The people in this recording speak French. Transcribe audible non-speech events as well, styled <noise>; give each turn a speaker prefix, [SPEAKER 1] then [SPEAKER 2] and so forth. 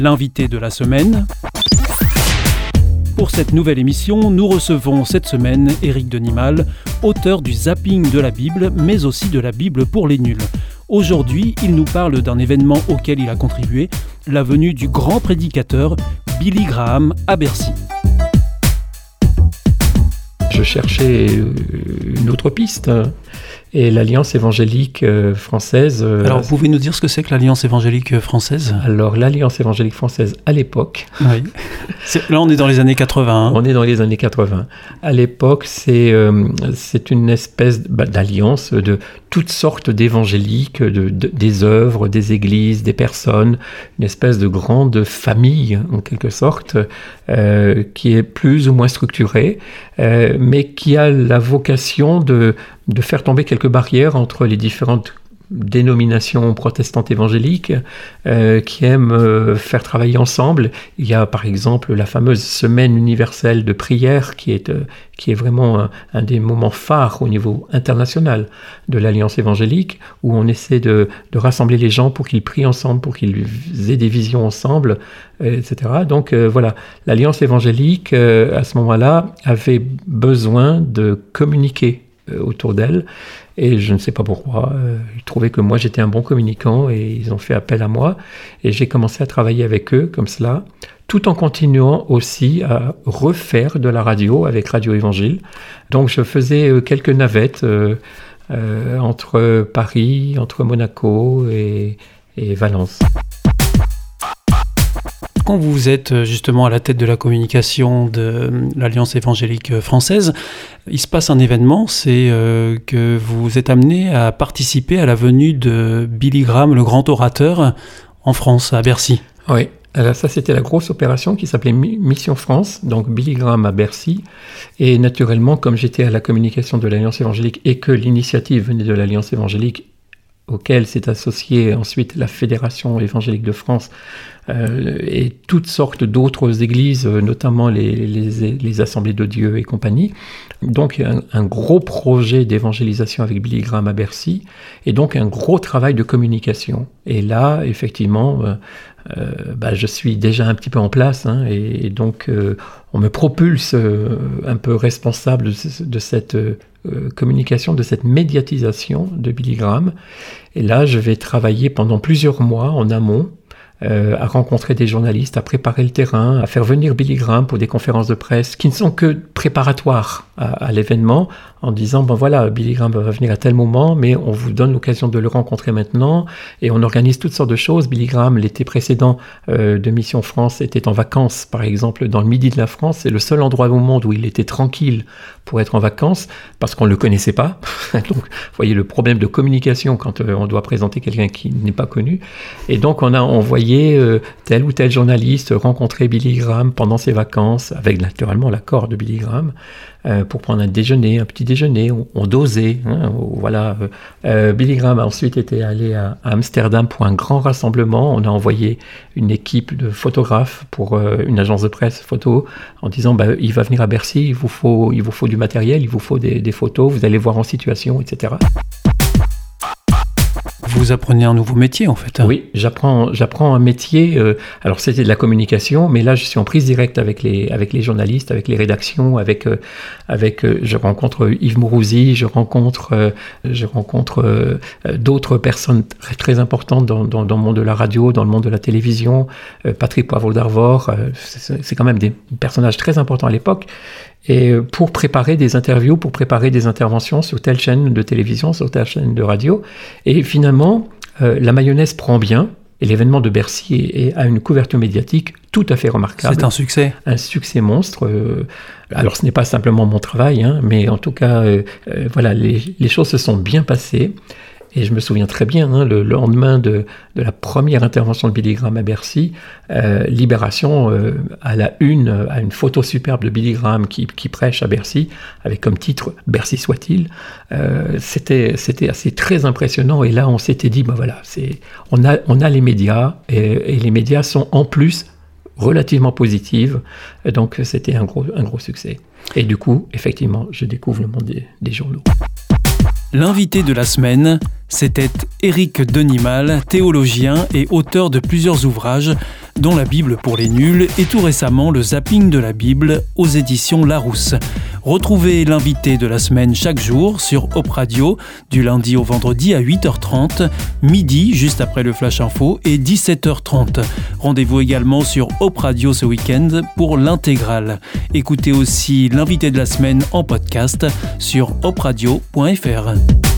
[SPEAKER 1] l'invité de la semaine. Pour cette nouvelle émission, nous recevons cette semaine Éric Denimal, auteur du zapping de la Bible, mais aussi de la Bible pour les nuls. Aujourd'hui, il nous parle d'un événement auquel il a contribué, la venue du grand prédicateur Billy Graham à Bercy.
[SPEAKER 2] Je cherchais une autre piste et l'Alliance évangélique euh, française.
[SPEAKER 1] Euh, Alors, vous pouvez nous dire ce que c'est que l'Alliance évangélique française?
[SPEAKER 2] Alors, l'Alliance évangélique française à l'époque.
[SPEAKER 1] Oui. Là, on est dans les années 80. Hein.
[SPEAKER 2] On est dans les années 80. À l'époque, c'est euh, c'est une espèce bah, d'alliance de toutes sortes d'évangéliques, de, des œuvres, des églises, des personnes, une espèce de grande famille, en quelque sorte, qui est plus ou moins structurée, mais qui a la vocation de de faire tomber quelques barrières entre les différentes dénominations protestantes évangéliques euh, qui aiment euh, faire travailler ensemble. Il y a par exemple la fameuse semaine universelle de prière qui est, euh, qui est vraiment un, des moments phares au niveau international de l'Alliance évangélique où on essaie de, de rassembler les gens pour qu'ils prient ensemble, pour qu'ils aient des visions ensemble, etc. Donc voilà, l'Alliance évangélique à ce moment-là avait besoin de communiquer euh, autour d'elle. Et je ne sais pas pourquoi. Euh, ils trouvaient que moi j'étais un bon communicant et ils ont fait appel à moi. Et j'ai commencé à travailler avec eux comme cela, tout en continuant aussi à refaire de la radio avec Radio Évangile. Donc je faisais euh, quelques navettes entre Paris, entre Monaco et, et Valence
[SPEAKER 1] quand vous êtes euh, justement à la tête de la communication de euh, l'Alliance évangélique euh, française, il se passe un événement, c'est que vous êtes amené à participer à la venue de Billy Graham, le grand orateur, en France, à Bercy.
[SPEAKER 2] Oui, alors ça, c'était la grosse opération qui s'appelait Mission France, donc Billy Graham à Bercy. Et naturellement, comme j'étais à la communication de l'Alliance évangélique et que l'initiative venait de l'Alliance évangélique, auquel s'est associée ensuite la Fédération évangélique de France, euh, et toutes sortes d'autres églises, euh, notamment les, les, assemblées de Dieu et compagnie. Donc un, un gros projet d'évangélisation avec Billy Graham à Bercy, et donc un gros travail de communication. Et là, effectivement, euh, bah, je suis déjà un petit peu en place, hein, et, donc on me propulse un peu responsable de, de cette communication, de cette médiatisation de Billy Graham. Et là, je vais travailler pendant plusieurs mois en amont euh, à rencontrer des journalistes, à préparer le terrain, à faire venir Billy Graham pour des conférences de presse qui ne sont que préparatoires à, l'événement, en disant ben voilà, Billy Graham va venir à tel moment, mais on vous donne l'occasion de le rencontrer maintenant, et on organise toutes sortes de choses. Billy Graham, l'été précédent euh, de Mission France, était en vacances, par exemple, dans le midi de la France. C'est le seul endroit au monde où il était tranquille pour être en vacances, parce qu'on ne le connaissait pas. <laughs> donc, voyez le problème de communication quand euh, on doit présenter quelqu'un qui n'est pas connu. Et donc, on a envoyé euh, tel ou tel journaliste rencontrer Billy Graham pendant ses vacances, avec naturellement l'accord de Billy Graham. Euh, pour prendre un déjeuner, un petit déjeuner. On, dosait. Hein, voilà. Euh, Billy Graham a ensuite été allé à, Amsterdam pour un grand rassemblement. On a envoyé une équipe de photographes pour euh, une agence de presse photo en disant bah, il va venir à Bercy, il vous faut, il vous faut du matériel, il vous faut des, des photos, vous allez voir en situation, etc
[SPEAKER 1] vous apprenez un nouveau métier en fait.
[SPEAKER 2] Oui, j'apprends, j'apprends un métier. Euh, alors c'était de la communication, mais là je suis en prise directe avec les, avec les journalistes, avec les rédactions, avec, euh, avec euh, je rencontre Yves Mourouzi, je rencontre, je rencontre d'autres personnes très, très importantes dans, dans, dans, le monde de la radio, dans le monde de la télévision. Patrick Poivre d'Arvor, c'est quand même des personnages très importants à l'époque et pour préparer des interviews, pour préparer des interventions sur telle chaîne de télévision, sur telle chaîne de radio. Et finalement, euh, la mayonnaise prend bien. Et l'événement de Bercy a une couverture médiatique tout à fait remarquable.
[SPEAKER 1] C'est un succès.
[SPEAKER 2] Un succès monstre. Euh, alors ce n'est pas simplement mon travail, hein, mais en tout cas, euh, voilà, les, les, choses se sont bien passées. Et je me souviens très bien, hein, le lendemain de, la première intervention de Billy Graham à Bercy, euh, Libération euh, à la une, à une photo superbe de Billy Graham qui, prêche à Bercy, avec comme titre Bercy soit-il. Euh, c'était, assez très impressionnant. Et là, on s'était dit, ben voilà, on a, on a les médias, et, les médias sont en plus relativement positifs. Donc c'était un gros, un gros succès. Et du coup, effectivement, je découvre le monde des journaux.
[SPEAKER 1] L'invité de la semaine, c'était Éric Denimal, théologien et auteur de plusieurs ouvrages, dont la Bible pour les nuls et tout récemment le zapping de la Bible aux éditions Larousse. Retrouvez l'invité de la semaine chaque jour sur Op Radio, du lundi au vendredi à 8h30, midi juste après le Flash Info et 17h30. Rendez-vous également sur Op Radio ce week-end pour l'intégrale. Écoutez aussi l'invité de la semaine en podcast sur opradio.fr.